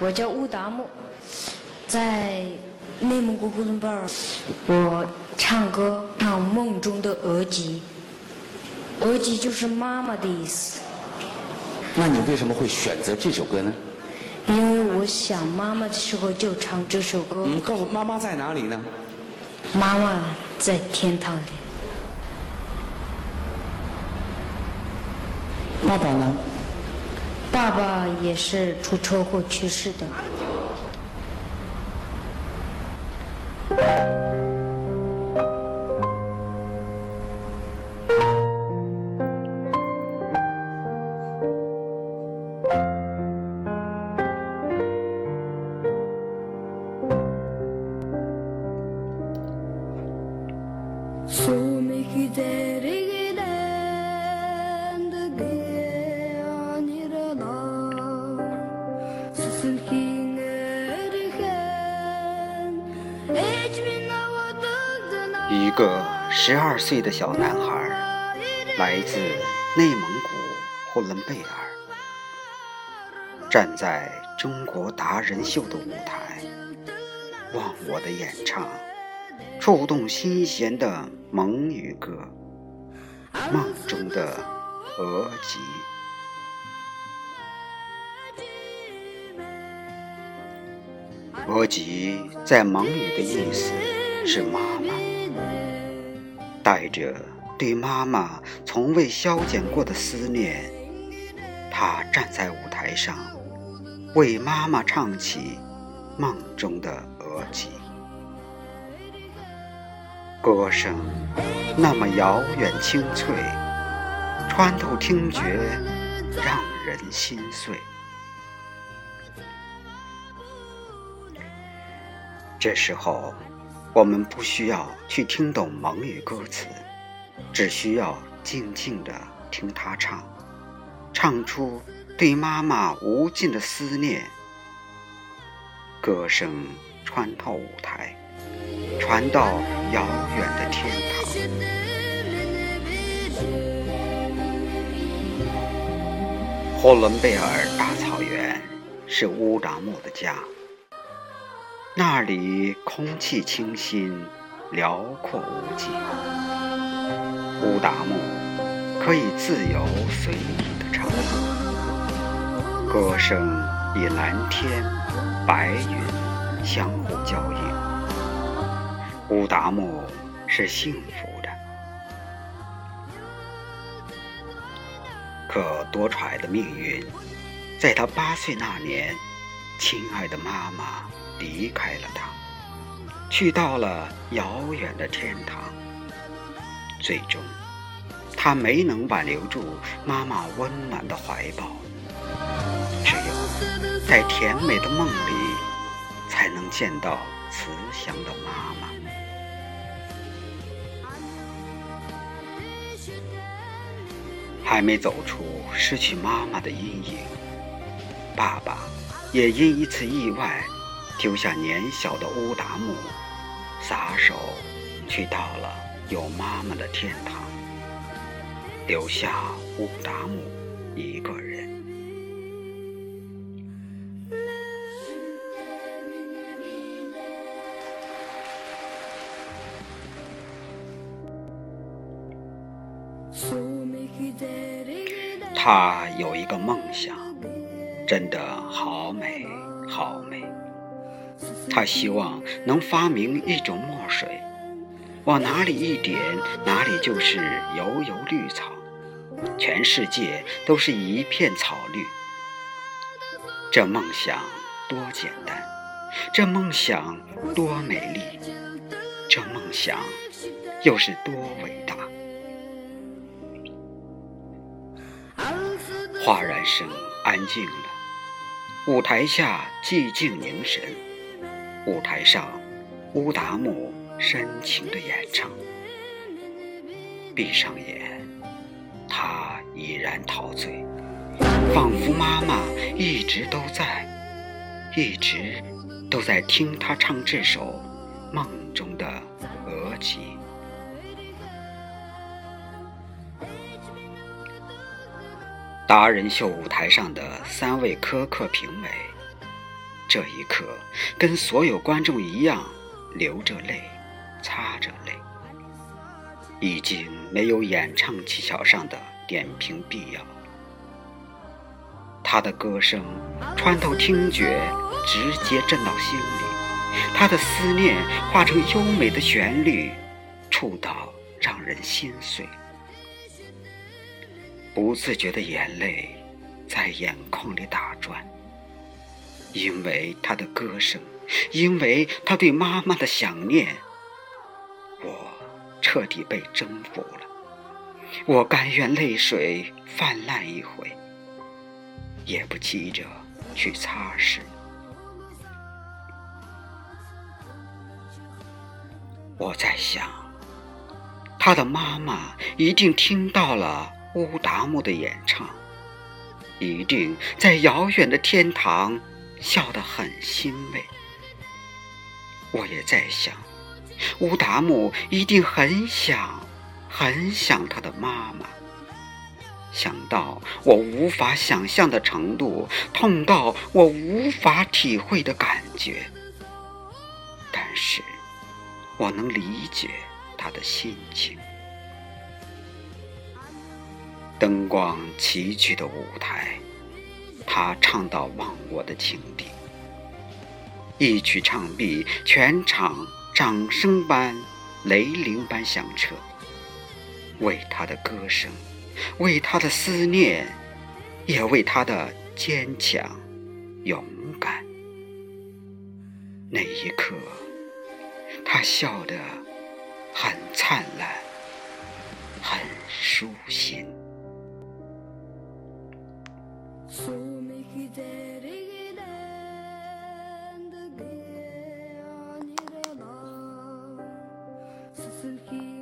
我叫乌达木，在内蒙古呼伦贝尔，我唱歌唱《梦中的额吉》，额吉就是妈妈的意思。那你为什么会选择这首歌呢？因为我想妈妈的时候就唱这首歌。嗯，告诉妈妈在哪里呢？妈妈在天堂里。爸爸呢？爸爸也是出车祸去世的。个十二岁的小男孩，来自内蒙古呼伦贝尔，站在中国达人秀的舞台，忘我的演唱，触动心弦的蒙语歌，梦中的额吉。额吉在蒙语的意思是妈妈。带着对妈妈从未消减过的思念，他站在舞台上，为妈妈唱起梦中的额吉。歌声那么遥远清脆，穿透听觉，让人心碎。这时候。我们不需要去听懂蒙语歌词，只需要静静地听他唱，唱出对妈妈无尽的思念。歌声穿透舞台，传到遥远的天堂。呼伦贝尔大草原是乌达木的家。那里空气清新，辽阔无际。乌达木可以自由随意的唱歌，歌声与蓝天、白云相互交映。乌达木是幸福的，可多舛的命运，在他八岁那年，亲爱的妈妈。离开了他，去到了遥远的天堂。最终，他没能挽留住妈妈温暖的怀抱。只有在甜美的梦里，才能见到慈祥的妈妈。还没走出失去妈妈的阴影，爸爸也因一次意外。丢下年小的乌达木，撒手去到了有妈妈的天堂，留下乌达木一个人。他有一个梦想，真的好美，好美。他希望能发明一种墨水，往哪里一点，哪里就是油油绿草，全世界都是一片草绿。这梦想多简单，这梦想多美丽，这梦想又是多伟大。哗然声安静了，舞台下寂静凝神。舞台上，乌达木深情的演唱。闭上眼，他已然陶醉，仿佛妈妈一直都在，一直都在听他唱这首梦中的额吉。达人秀舞台上的三位苛刻评委。这一刻，跟所有观众一样，流着泪，擦着泪，已经没有演唱技巧上的点评必要。他的歌声穿透听觉，直接震到心里；他的思念化成优美的旋律，触到让人心碎。不自觉的眼泪在眼眶里打转。因为他的歌声，因为他对妈妈的想念，我彻底被征服了。我甘愿泪水泛滥一回，也不急着去擦拭。我在想，他的妈妈一定听到了达木的演唱，一定在遥远的天堂。笑得很欣慰，我也在想，乌达木一定很想，很想他的妈妈。想到我无法想象的程度，痛到我无法体会的感觉，但是我能理解他的心情。灯光齐聚的舞台。他唱到忘我的情敌，一曲唱毕，全场掌声般、雷铃般响彻，为他的歌声，为他的思念，也为他的坚强、勇敢。那一刻，他笑得很灿烂，很舒心。Suzuki